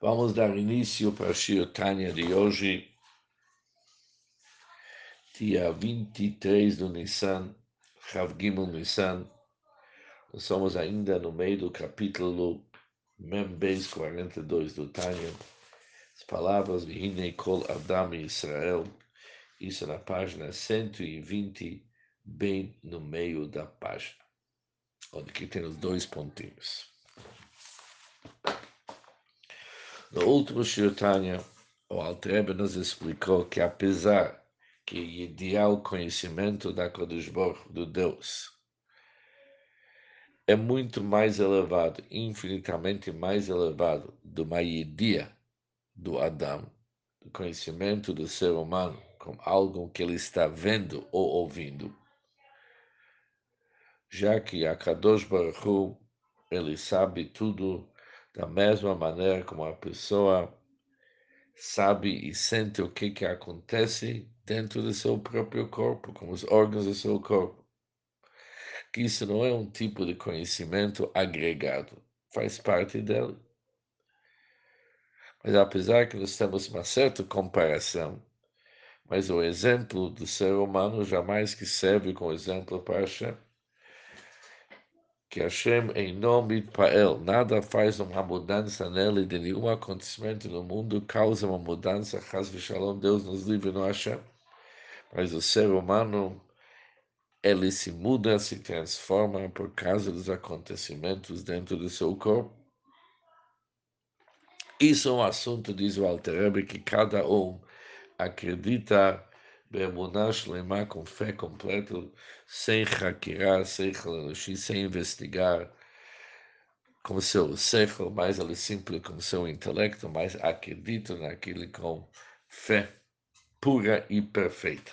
Vamos dar início para a Shir Tanya de hoje, dia 23 do Nissan, Chav Gimel Nissan. Nós somos ainda no meio do capítulo Membeis 42 do Tanya. As palavras Vihinei Kol Adam Israel, isso na página 120, bem no meio da página, onde aqui tem os dois pontinhos. No último Shirtanya, o Altrebe nos explicou que apesar que o ideal conhecimento da Kodesh do Deus, é muito mais elevado, infinitamente mais elevado do Maiedia do Adão, do conhecimento do ser humano, como algo que ele está vendo ou ouvindo, já que a Kadosh Baruch Hu, ele sabe tudo da mesma maneira como a pessoa sabe e sente o que, que acontece dentro do seu próprio corpo, como os órgãos do seu corpo. Que isso não é um tipo de conhecimento agregado, faz parte dele. Mas apesar que nós temos uma certa comparação, mas o exemplo do ser humano jamais que serve como exemplo para Hashem que Hashem em nome para ele nada faz uma mudança nele de nenhum acontecimento no mundo causa uma mudança, Chaz Shalom, Deus nos livre no Hashem. Mas o ser humano, ele se muda, se transforma por causa dos acontecimentos dentro do seu corpo. Isso é um assunto, diz o Alter que cada um acredita Shlema, com fé completa, sem hakirar, sem halanushi, sem investigar, com seu seichel, mais ali simples, com seu intelecto, mas acredito naquilo com fé pura e perfeita.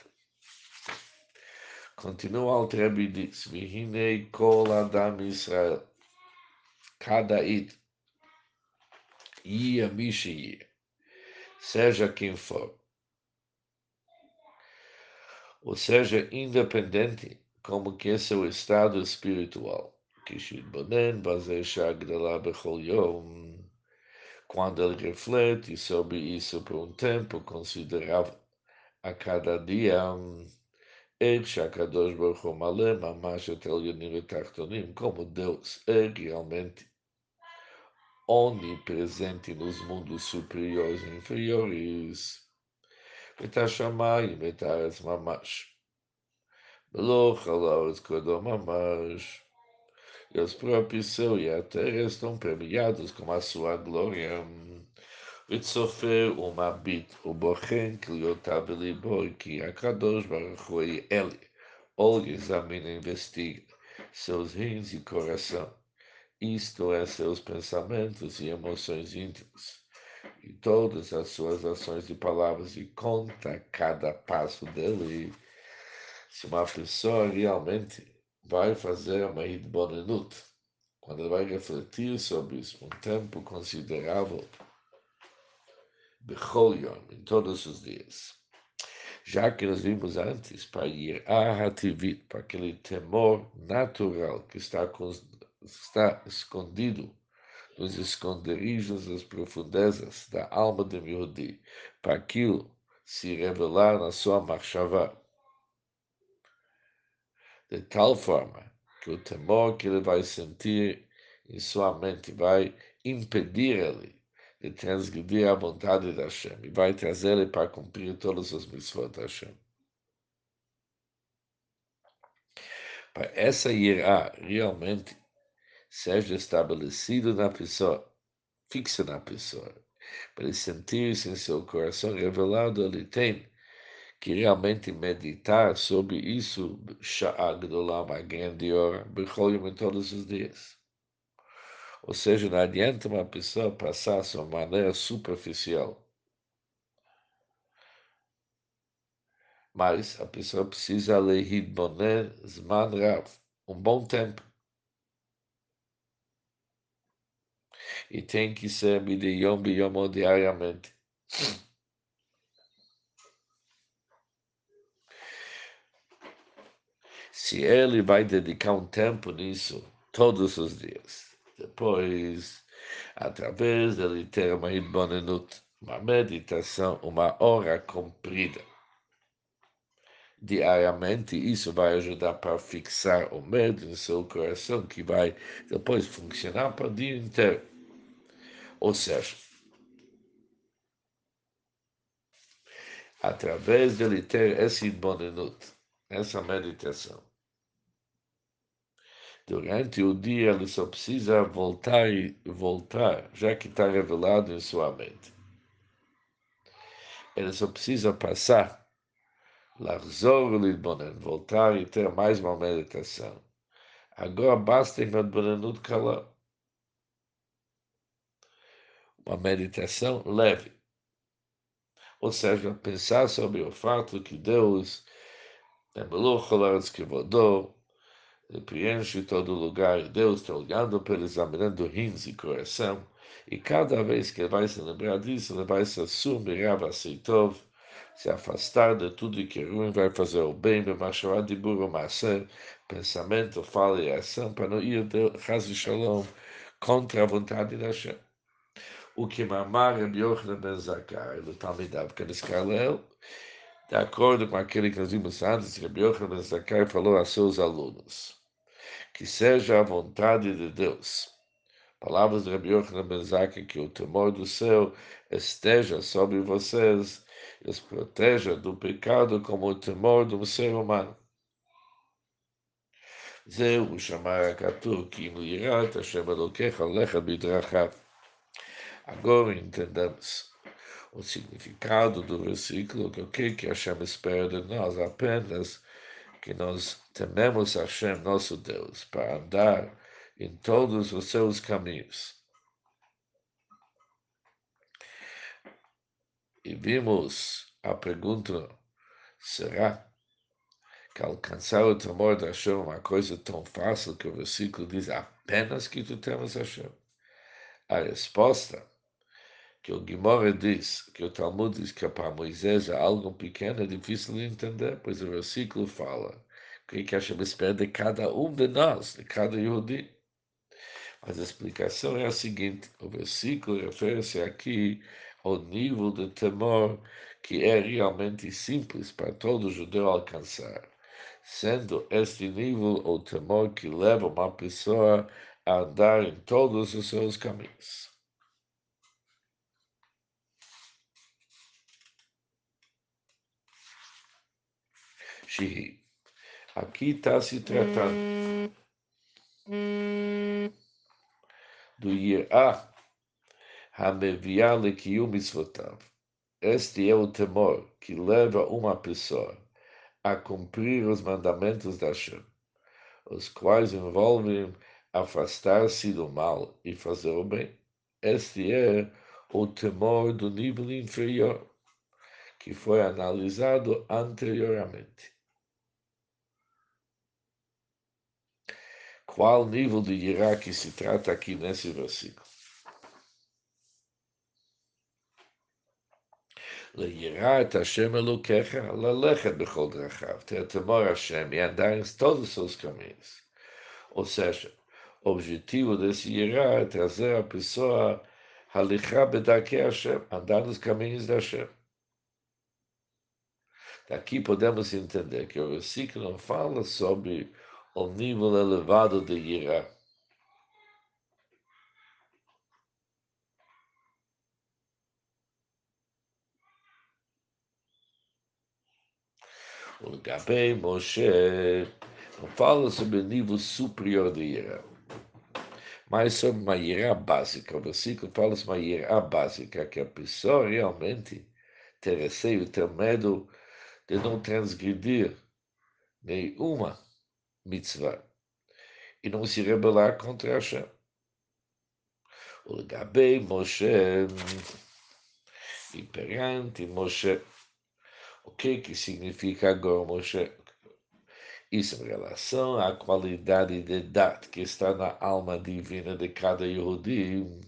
Continua o Trebi diz, Vihinei kol adam Israel, cada it, ia mishi seja quem for, ou seja, independente como que é seu estado espiritual. Quando ele reflete sobre isso por um tempo considerável a cada dia, como Deus é realmente onipresente nos mundos superiores e inferiores. את השמיים ואת הארץ ממש. ולא חלאות כבודו ממש. E os próprios céu e a terra estão premiados com a sua glória. וצופה ומביט ובוחן כליותיו בליבו כי הקדוש ברוך הוא אלי. Olha, examina e investiga seus rins e coração, isto é, seus pensamentos e emoções íntimas e todas as suas ações e palavras e conta cada passo dele. Se uma pessoa realmente vai fazer uma hitbonenut, quando ele vai refletir sobre isso um tempo considerável, em todos os dias. Já que nós vimos antes, para ir a Hativit, para aquele temor natural que está, está escondido nos esconderijos das profundezas da alma de Yehudi, para aquilo se revelar na sua marchava. De tal forma que o temor que ele vai sentir em sua mente vai impedir ele de transgredir a vontade da Hashem e vai trazer ele para cumprir todos os mitzvot da Hashem. Para essa irá realmente seja estabelecido na pessoa, fixa na pessoa, para ele sentir-se em seu coração revelado, ele tem que realmente meditar sobre isso, Sha'agdolam, grande hora, em todos os dias. Ou seja, não adianta uma pessoa passar de uma maneira superficial. Mas a pessoa precisa ler Boné Zman Rav, um bom tempo. E tem que ser de yom biyom diariamente. Se ele vai dedicar um tempo nisso todos os dias, depois através dele ter uma idbonenut, uma meditação, uma hora comprida. Diariamente, isso vai ajudar para fixar o medo no seu coração, que vai depois funcionar para o dia inteiro. Ou seja, através dele ter esse idbonenut, essa meditação, Durante o dia ele só precisa voltar e voltar, já que está revelado em sua mente. Ele só precisa passar, לחזור ולהתבונן, voltar e ter mais uma meditação. Agora basta uma התבוננות קלה. Uma meditação leve. Ou seja, pensar sobre o fato que Deus é Meluch que Kevodó, ele preenche todo lugar, e Deus está olhando para ele, examinando rins e coração, e cada vez que ele vai se lembrar disso, ele vai se assumir, aceitov, se afastar de tudo que é ruim, vai fazer o bem, de maçã, pensamento, fala e ação, para não ir de Shalom contra a vontade da Hashem O que mamar é Yochanan ben Zakar, ele Talmidav Kaniskalel, de acordo com aquele que nós vimos antes, Rabbi Yochanan ben Zakkai falou a seus alunos, que seja a vontade de Deus. Palavras de Rabbi Yochanan ben Zakkai, que o temor do céu esteja sobre vocês e os proteja do pecado como o temor do ser humano. זהו שמר הכתוב, כי אם ליראת השם אלוקיך לך בדרכיו. Agora entendemos o significado do versículo, que o que, que Hashem espera de nós? Apenas que nós tememos Hashem, nosso Deus, para andar em todos os seus caminhos. E vimos a pergunta: será que alcançar o temor de Hashem é uma coisa tão fácil que o versículo diz apenas que tu temas Hashem? A resposta que o Guimora diz, que o Talmud diz que para Moisés é algo pequeno, é difícil de entender, pois o versículo fala o que Hashem espera de cada um de nós, de cada Yehudi. Mas a explicação é a seguinte: o versículo refere-se aqui ao nível de temor que é realmente simples para todo judeu alcançar, sendo este nível o temor que leva uma pessoa a andar em todos os seus caminhos. Shihi. Aqui está se tratando do Yirah Hameviah Lekiyum Mitzvotav. Este é o temor que leva uma pessoa a cumprir os mandamentos da Hashem, os quais envolvem afastar-se do mal e fazer o bem. Este é o temor do nível inferior, que foi analisado anteriormente. Qual nível de Yirá que se trata aqui nesse versículo? ליראת השם אלוקיך, ללכת בכל דרכיו, ter temor a Hashem e andar em todos os seus caminhos. Ou seja, o objetivo desse irá é trazer a pessoa a lichar bedarkei Hashem, andar nos caminhos da Hashem. Daqui podemos entender que o versículo não fala sobre o nível elevado de Gabei Moshe não fala sobre o nível superior de Ira, mas sobre uma Ira básica. O versículo fala sobre uma Ira básica, que a pessoa realmente ter receio, ter medo de não transgredir nenhuma mitzvah e não se rebelar contra Hashem. O Gabei Moshe e perante Moshe. O que que significa agora Moshe? Isso em relação à qualidade de dat que está na alma divina de cada Yehudi,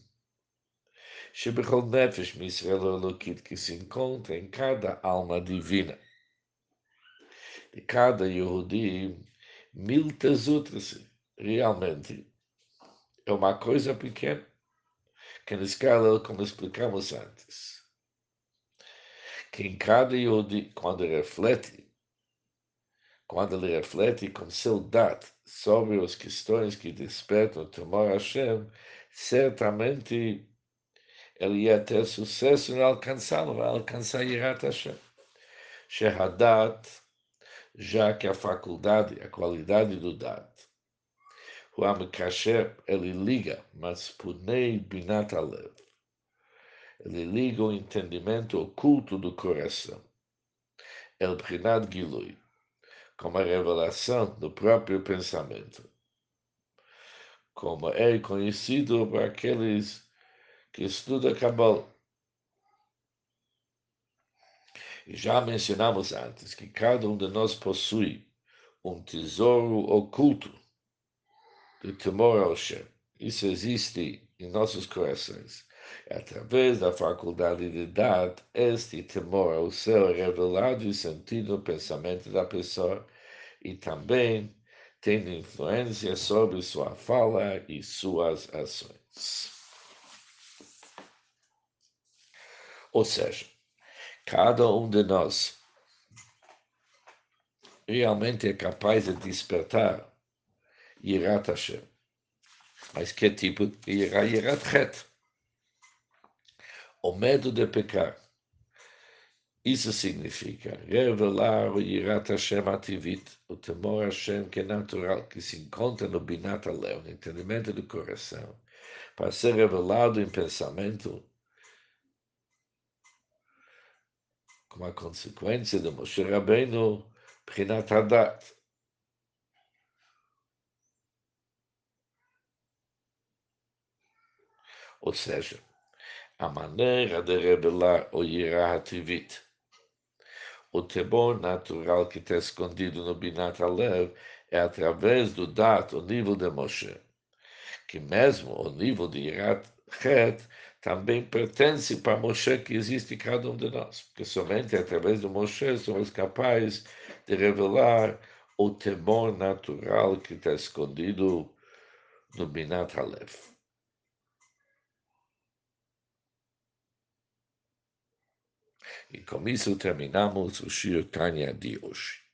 Shebechol Nefesh Misrael Elokit, que se encontra em cada alma divina de cada Yehudi, mil tesutras, realmente é uma coisa pequena. que na escala, como explicamos antes, que em cada Yodi, quando reflete, quando ele reflete com seu dado sobre as questões que despertam o temor a Hashem, certamente ele ia ter sucesso em alcançá-lo, alcançar Yirat Hashem. Shehadat, já que a faculdade, a qualidade do dado, o Amekasher, ele liga, mas punei binat alev. Ele liga o entendimento oculto do coração. El Brinat Gilui, como a revelação do próprio pensamento. Como é conhecido por aqueles que estudam Kabbalah. E já mencionamos antes que cada um de nós possui um tesouro oculto de temor ao Shem. Isso existe em nossos corações. Através da faculdade de dar, este temor ao céu é revelado e sentido no pensamento da pessoa e também tem influência sobre sua fala e suas ações. Ou seja, cada um de nós realmente é capaz de despertar Yirat Hashem. Mas que tipo de Yirat? Yirat. O medo de pecar. Isso significa revelar o Yirat Hashem ativit, o temor a Hashem que é natural, que se encontra no Binat Aleu, no entendimento do coração, para ser revelado em pensamento como a consequência de Moshe Rabbeinu, Prinat Hadat. Ou seja, a maneira de revelar o Yirahativit, o temor natural que está escondido no Binat Alev, é através do Dat, o nível de Moshe, que mesmo o nível de Yirat Também pertence para Moshe que existe em cada um de nós, porque somente através do Moshe somos capazes de revelar o temor natural que está escondido no Binat Aleph. E com isso terminamos o Shir Tanya de hoje.